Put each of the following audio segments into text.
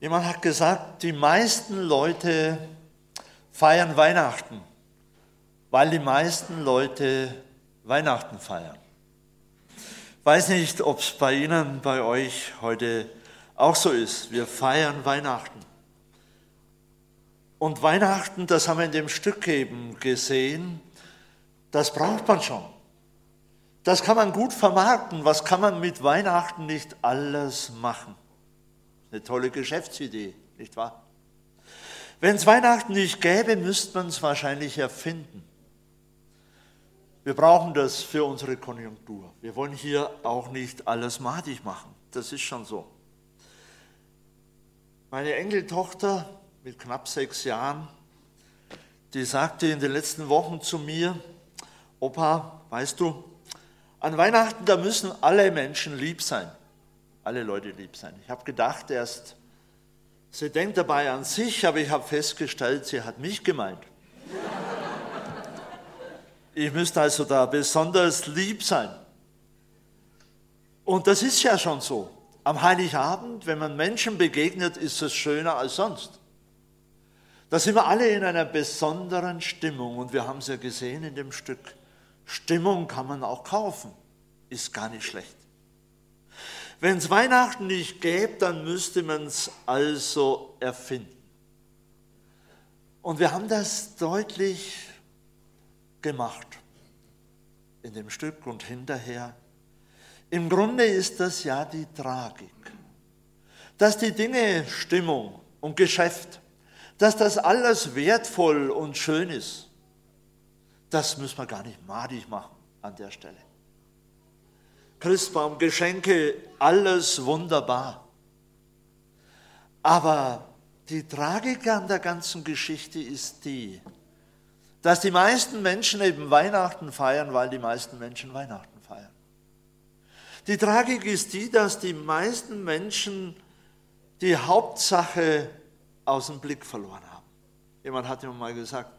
Jemand hat gesagt, die meisten Leute feiern Weihnachten, weil die meisten Leute Weihnachten feiern. Weiß nicht, ob es bei Ihnen, bei euch heute auch so ist. Wir feiern Weihnachten. Und Weihnachten, das haben wir in dem Stück eben gesehen, das braucht man schon. Das kann man gut vermarkten. Was kann man mit Weihnachten nicht alles machen? Eine tolle Geschäftsidee, nicht wahr? Wenn es Weihnachten nicht gäbe, müsste man es wahrscheinlich erfinden. Wir brauchen das für unsere Konjunktur. Wir wollen hier auch nicht alles madig machen. Das ist schon so. Meine Enkeltochter mit knapp sechs Jahren, die sagte in den letzten Wochen zu mir, Opa, weißt du, an Weihnachten, da müssen alle Menschen lieb sein, alle Leute lieb sein. Ich habe gedacht erst, sie denkt dabei an sich, aber ich habe festgestellt, sie hat mich gemeint. Ich müsste also da besonders lieb sein. Und das ist ja schon so. Am Heiligabend, wenn man Menschen begegnet, ist es schöner als sonst. Da sind wir alle in einer besonderen Stimmung und wir haben es ja gesehen in dem Stück. Stimmung kann man auch kaufen, ist gar nicht schlecht. Wenn es Weihnachten nicht gäbe, dann müsste man es also erfinden. Und wir haben das deutlich gemacht in dem Stück und hinterher. Im Grunde ist das ja die Tragik, dass die Dinge Stimmung und Geschäft dass das alles wertvoll und schön ist, das müssen wir gar nicht madig machen an der Stelle. Christbaum, Geschenke, alles wunderbar. Aber die Tragik an der ganzen Geschichte ist die, dass die meisten Menschen eben Weihnachten feiern, weil die meisten Menschen Weihnachten feiern. Die Tragik ist die, dass die meisten Menschen die Hauptsache aus dem Blick verloren haben. Jemand hat immer mal gesagt,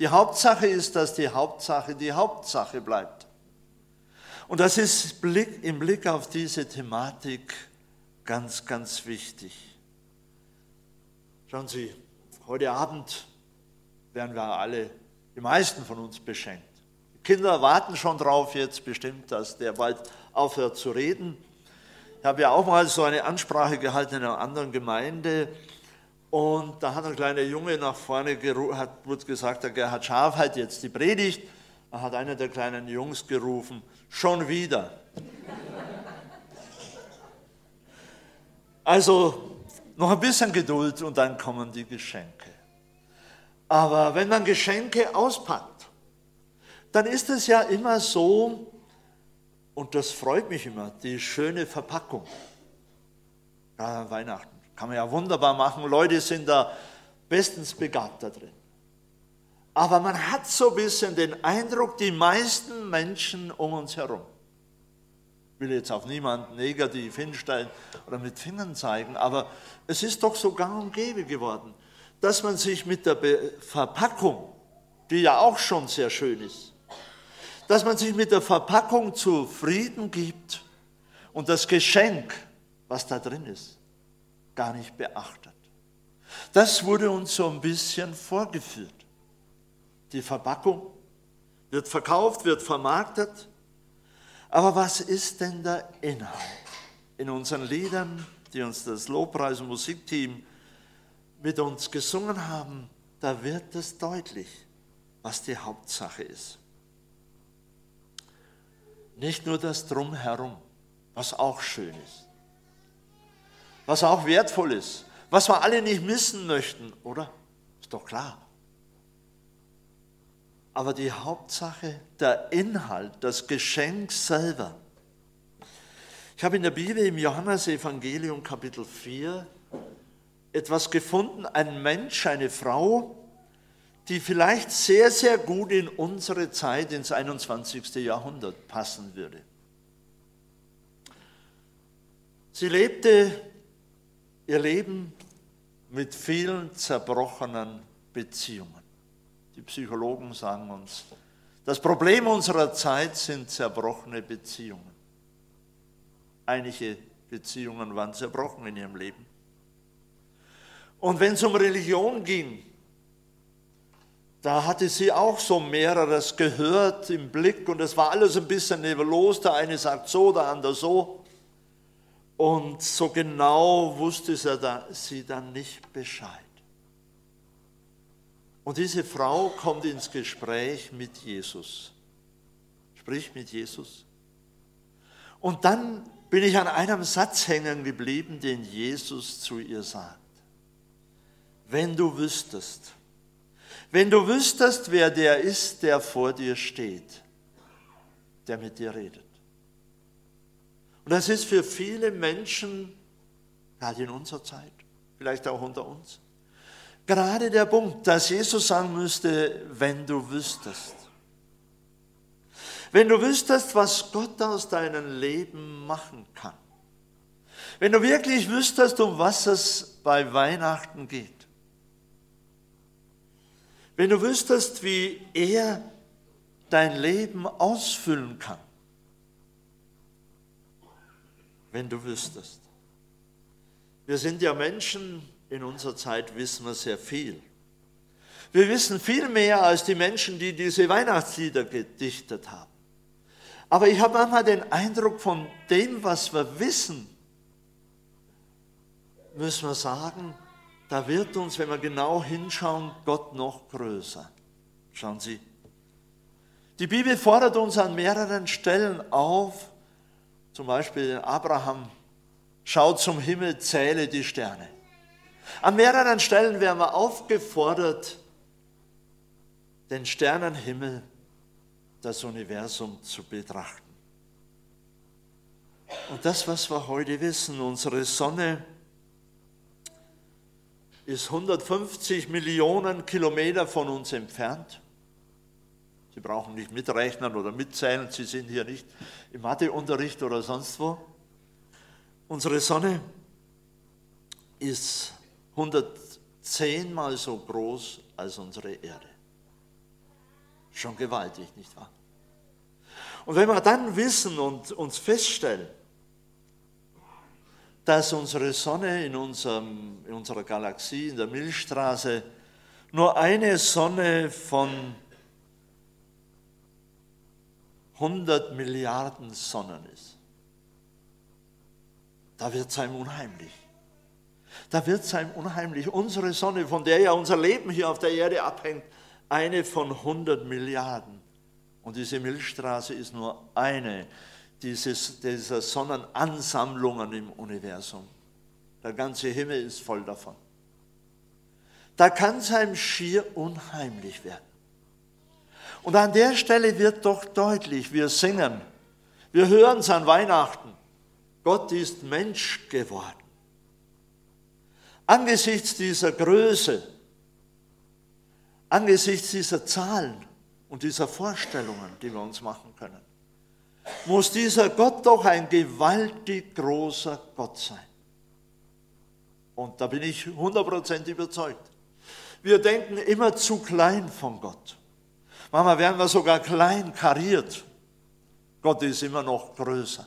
die Hauptsache ist, dass die Hauptsache die Hauptsache bleibt. Und das ist im Blick auf diese Thematik ganz, ganz wichtig. Schauen Sie, heute Abend werden wir alle, die meisten von uns beschenkt. Die Kinder warten schon drauf jetzt bestimmt, dass der bald aufhört zu reden. Ich habe ja auch mal so eine Ansprache gehalten in einer anderen Gemeinde und da hat ein kleiner Junge nach vorne hat, wurde gesagt, der Gerhard Schaf hat jetzt die Predigt. Da hat einer der kleinen Jungs gerufen, schon wieder. Also noch ein bisschen Geduld und dann kommen die Geschenke. Aber wenn man Geschenke auspackt, dann ist es ja immer so, und das freut mich immer, die schöne Verpackung. An Weihnachten. Kann man ja wunderbar machen. Leute sind da bestens begabt da drin. Aber man hat so ein bisschen den Eindruck, die meisten Menschen um uns herum, ich will jetzt auf niemanden negativ hinstellen oder mit Fingern zeigen, aber es ist doch so gang und gäbe geworden, dass man sich mit der Verpackung, die ja auch schon sehr schön ist, dass man sich mit der Verpackung zufrieden gibt und das Geschenk, was da drin ist, gar nicht beachtet. Das wurde uns so ein bisschen vorgeführt. Die Verpackung wird verkauft, wird vermarktet. Aber was ist denn der Inhalt? In unseren Liedern, die uns das Lobpreis- und Musikteam mit uns gesungen haben, da wird es deutlich, was die Hauptsache ist. Nicht nur das Drumherum, was auch schön ist was auch wertvoll ist, was wir alle nicht missen möchten, oder? Ist doch klar. Aber die Hauptsache, der Inhalt, das Geschenk selber. Ich habe in der Bibel im Johannesevangelium Kapitel 4 etwas gefunden, ein Mensch, eine Frau, die vielleicht sehr, sehr gut in unsere Zeit, ins 21. Jahrhundert passen würde. Sie lebte ihr Leben mit vielen zerbrochenen Beziehungen. Die Psychologen sagen uns, das Problem unserer Zeit sind zerbrochene Beziehungen. Einige Beziehungen waren zerbrochen in ihrem Leben. Und wenn es um Religion ging, da hatte sie auch so mehreres gehört im Blick und es war alles ein bisschen nebelos. Der eine sagt so, der andere so. Und so genau wusste sie dann nicht Bescheid. Und diese Frau kommt ins Gespräch mit Jesus, spricht mit Jesus. Und dann bin ich an einem Satz hängen geblieben, den Jesus zu ihr sagt. Wenn du wüsstest, wenn du wüsstest, wer der ist, der vor dir steht, der mit dir redet. Und das ist für viele Menschen, gerade in unserer Zeit, vielleicht auch unter uns, gerade der Punkt, dass Jesus sagen müsste, wenn du wüsstest. Wenn du wüsstest, was Gott aus deinem Leben machen kann. Wenn du wirklich wüsstest, um was es bei Weihnachten geht. Wenn du wüsstest, wie er dein Leben ausfüllen kann. Wenn du wüsstest. Wir sind ja Menschen, in unserer Zeit wissen wir sehr viel. Wir wissen viel mehr als die Menschen, die diese Weihnachtslieder gedichtet haben. Aber ich habe manchmal den Eindruck, von dem, was wir wissen, müssen wir sagen, da wird uns, wenn wir genau hinschauen, Gott noch größer. Schauen Sie. Die Bibel fordert uns an mehreren Stellen auf, zum Beispiel Abraham, schau zum Himmel, zähle die Sterne. An mehreren Stellen werden wir aufgefordert, den Sternenhimmel, das Universum zu betrachten. Und das, was wir heute wissen, unsere Sonne ist 150 Millionen Kilometer von uns entfernt. Sie brauchen nicht mitrechnen oder mitzählen, Sie sind hier nicht im Matheunterricht oder sonst wo. Unsere Sonne ist 110 mal so groß als unsere Erde. Schon gewaltig, nicht wahr? Und wenn wir dann wissen und uns feststellen, dass unsere Sonne in, unserem, in unserer Galaxie, in der Milchstraße, nur eine Sonne von 100 Milliarden Sonnen ist. Da wird es einem unheimlich. Da wird es einem unheimlich. Unsere Sonne, von der ja unser Leben hier auf der Erde abhängt, eine von 100 Milliarden. Und diese Milchstraße ist nur eine dieses, dieser Sonnenansammlungen im Universum. Der ganze Himmel ist voll davon. Da kann es einem schier unheimlich werden. Und an der Stelle wird doch deutlich, wir singen, wir hören es an Weihnachten, Gott ist Mensch geworden. Angesichts dieser Größe, angesichts dieser Zahlen und dieser Vorstellungen, die wir uns machen können, muss dieser Gott doch ein gewaltig großer Gott sein. Und da bin ich 100% überzeugt. Wir denken immer zu klein von Gott. Manchmal werden wir sogar klein kariert. Gott ist immer noch größer.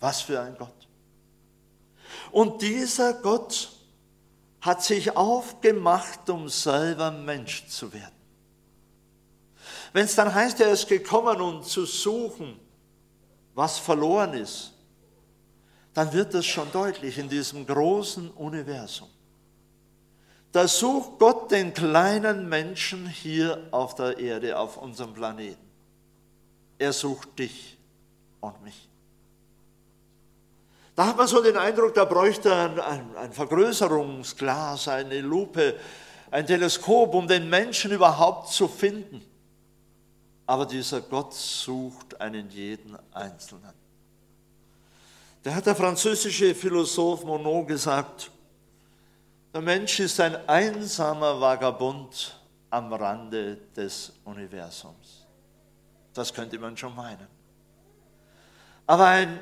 Was für ein Gott. Und dieser Gott hat sich aufgemacht, um selber Mensch zu werden. Wenn es dann heißt, er ist gekommen, um zu suchen, was verloren ist, dann wird es schon deutlich in diesem großen Universum. Da sucht Gott den kleinen Menschen hier auf der Erde, auf unserem Planeten. Er sucht dich und mich. Da hat man so den Eindruck, da bräuchte ein, ein, ein Vergrößerungsglas, eine Lupe, ein Teleskop, um den Menschen überhaupt zu finden. Aber dieser Gott sucht einen jeden Einzelnen. Da hat der französische Philosoph Monod gesagt, der Mensch ist ein einsamer Vagabund am Rande des Universums. Das könnte man schon meinen. Aber ein,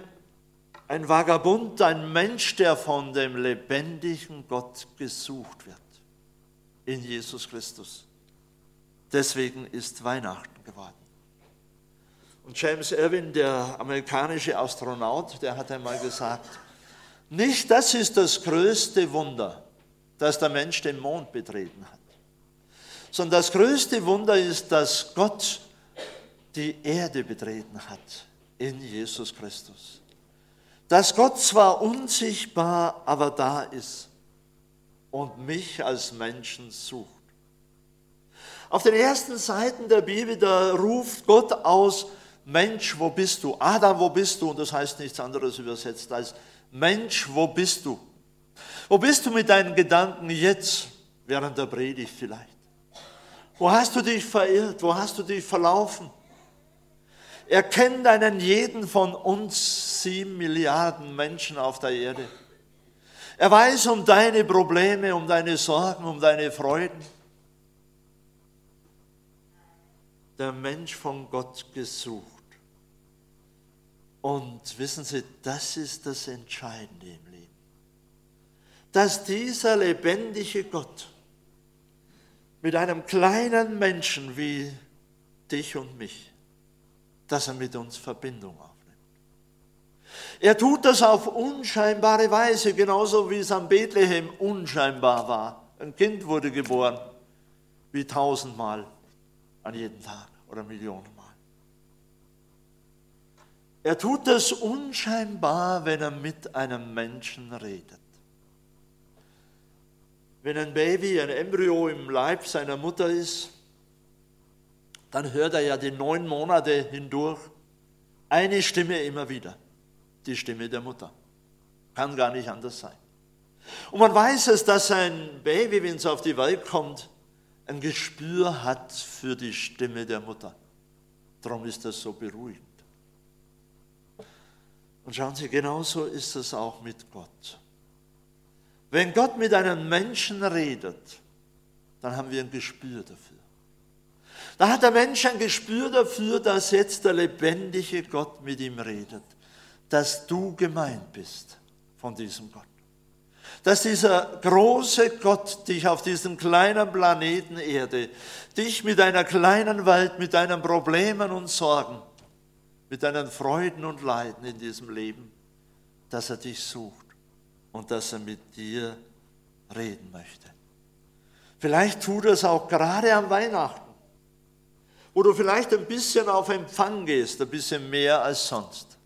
ein Vagabund, ein Mensch, der von dem lebendigen Gott gesucht wird, in Jesus Christus. Deswegen ist Weihnachten geworden. Und James Irwin, der amerikanische Astronaut, der hat einmal gesagt, nicht das ist das größte Wunder, dass der Mensch den Mond betreten hat, sondern das größte Wunder ist, dass Gott die Erde betreten hat in Jesus Christus. Dass Gott zwar unsichtbar, aber da ist und mich als Menschen sucht. Auf den ersten Seiten der Bibel, da ruft Gott aus, Mensch, wo bist du? Adam, wo bist du? Und das heißt nichts anderes übersetzt als Mensch, wo bist du? Wo bist du mit deinen Gedanken jetzt, während der Predigt vielleicht? Wo hast du dich verirrt? Wo hast du dich verlaufen? Er kennt einen jeden von uns sieben Milliarden Menschen auf der Erde. Er weiß um deine Probleme, um deine Sorgen, um deine Freuden. Der Mensch von Gott gesucht. Und wissen Sie, das ist das Entscheidende im Leben. Dass dieser lebendige Gott mit einem kleinen Menschen wie dich und mich dass er mit uns Verbindung aufnimmt. Er tut das auf unscheinbare Weise, genauso wie es am Bethlehem unscheinbar war. Ein Kind wurde geboren, wie tausendmal an jedem Tag oder Millionenmal. Er tut das unscheinbar, wenn er mit einem Menschen redet. Wenn ein Baby, ein Embryo im Leib seiner Mutter ist, dann hört er ja die neun Monate hindurch eine Stimme immer wieder, die Stimme der Mutter. Kann gar nicht anders sein. Und man weiß es, dass ein Baby, wenn es auf die Welt kommt, ein Gespür hat für die Stimme der Mutter. Darum ist das so beruhigend. Und schauen Sie, genauso ist es auch mit Gott. Wenn Gott mit einem Menschen redet, dann haben wir ein Gespür dafür. Da hat der Mensch ein Gespür dafür, dass jetzt der lebendige Gott mit ihm redet, dass du gemeint bist von diesem Gott. Dass dieser große Gott dich auf diesem kleinen Planeten Erde, dich mit deiner kleinen Welt, mit deinen Problemen und Sorgen, mit deinen Freuden und Leiden in diesem Leben, dass er dich sucht und dass er mit dir reden möchte. Vielleicht tut er es auch gerade am Weihnachten wo du vielleicht ein bisschen auf Empfang gehst, ein bisschen mehr als sonst.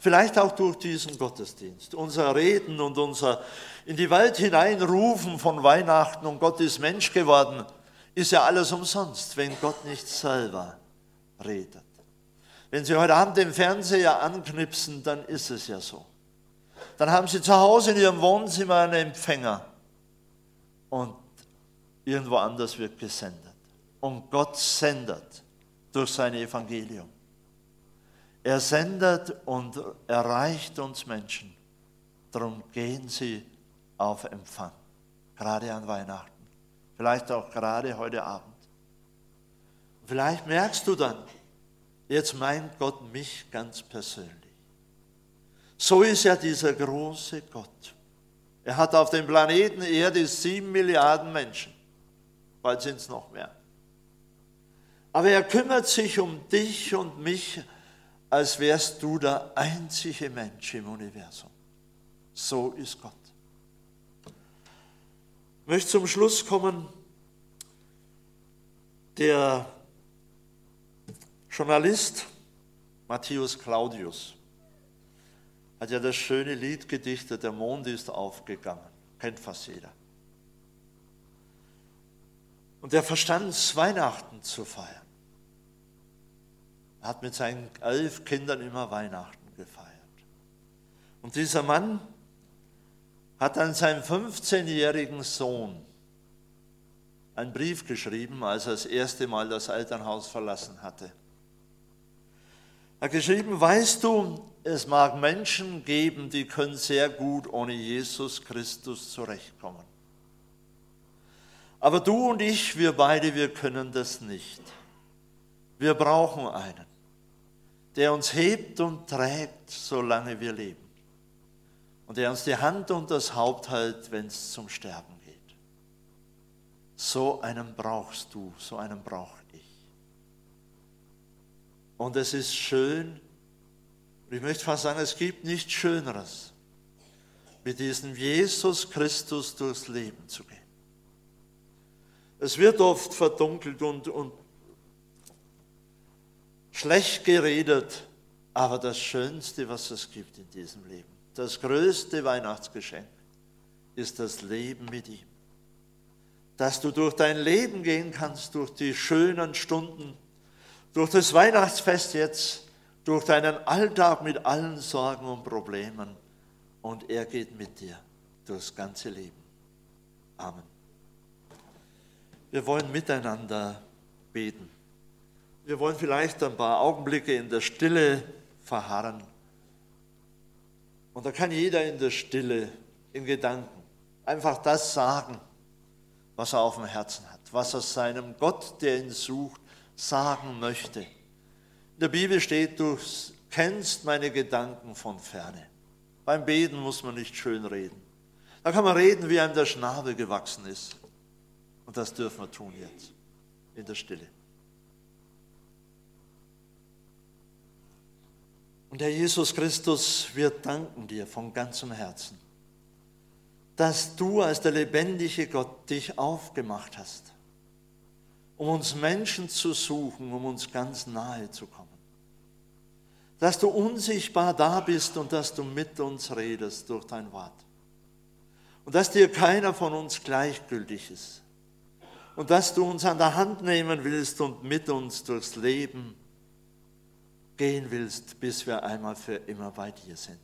Vielleicht auch durch diesen Gottesdienst. Unser Reden und unser in die Welt hineinrufen von Weihnachten und Gott ist Mensch geworden, ist ja alles umsonst, wenn Gott nicht selber redet. Wenn Sie heute Abend den Fernseher anknipsen, dann ist es ja so. Dann haben Sie zu Hause in Ihrem Wohnzimmer einen Empfänger und irgendwo anders wird gesendet. Und Gott sendet durch sein Evangelium. Er sendet und erreicht uns Menschen. Darum gehen Sie auf Empfang, gerade an Weihnachten, vielleicht auch gerade heute Abend. Vielleicht merkst du dann, jetzt meint Gott mich ganz persönlich. So ist ja dieser große Gott. Er hat auf dem Planeten Erde sieben Milliarden Menschen. Bald sind es noch mehr. Aber er kümmert sich um dich und mich, als wärst du der einzige Mensch im Universum. So ist Gott. Ich möchte zum Schluss kommen. Der Journalist Matthäus Claudius hat ja das schöne Lied gedichtet, der Mond ist aufgegangen. Kennt fast jeder. Und er verstand es, Weihnachten zu feiern. Er hat mit seinen elf Kindern immer Weihnachten gefeiert. Und dieser Mann hat an seinen 15-jährigen Sohn einen Brief geschrieben, als er das erste Mal das Elternhaus verlassen hatte. Er hat geschrieben, weißt du, es mag Menschen geben, die können sehr gut ohne Jesus Christus zurechtkommen. Aber du und ich, wir beide, wir können das nicht. Wir brauchen einen, der uns hebt und trägt, solange wir leben. Und der uns die Hand und das Haupt hält, wenn es zum Sterben geht. So einen brauchst du, so einen brauche ich. Und es ist schön, ich möchte fast sagen, es gibt nichts Schöneres, mit diesem Jesus Christus durchs Leben zu gehen. Es wird oft verdunkelt und, und schlecht geredet, aber das Schönste, was es gibt in diesem Leben, das größte Weihnachtsgeschenk, ist das Leben mit ihm. Dass du durch dein Leben gehen kannst, durch die schönen Stunden, durch das Weihnachtsfest jetzt, durch deinen Alltag mit allen Sorgen und Problemen. Und er geht mit dir durchs ganze Leben. Amen. Wir wollen miteinander beten. Wir wollen vielleicht ein paar Augenblicke in der Stille verharren. Und da kann jeder in der Stille, in Gedanken, einfach das sagen, was er auf dem Herzen hat, was er seinem Gott, der ihn sucht, sagen möchte. In der Bibel steht, du kennst meine Gedanken von ferne. Beim Beten muss man nicht schön reden. Da kann man reden, wie einem der Schnabel gewachsen ist. Und das dürfen wir tun jetzt, in der Stille. Und Herr Jesus Christus, wir danken dir von ganzem Herzen, dass du als der lebendige Gott dich aufgemacht hast, um uns Menschen zu suchen, um uns ganz nahe zu kommen. Dass du unsichtbar da bist und dass du mit uns redest durch dein Wort. Und dass dir keiner von uns gleichgültig ist. Und dass du uns an der Hand nehmen willst und mit uns durchs Leben gehen willst, bis wir einmal für immer bei dir sind.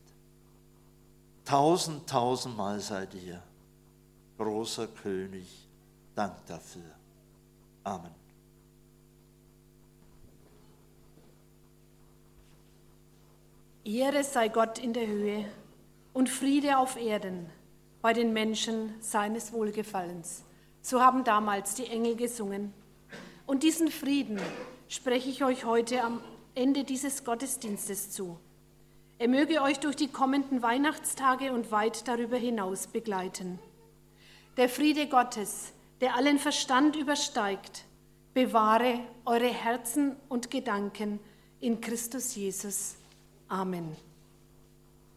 Tausend, tausendmal sei dir, großer König, Dank dafür. Amen. Ehre sei Gott in der Höhe und Friede auf Erden bei den Menschen seines Wohlgefallens. So haben damals die Engel gesungen. Und diesen Frieden spreche ich euch heute am Ende dieses Gottesdienstes zu. Er möge euch durch die kommenden Weihnachtstage und weit darüber hinaus begleiten. Der Friede Gottes, der allen Verstand übersteigt, bewahre eure Herzen und Gedanken in Christus Jesus. Amen.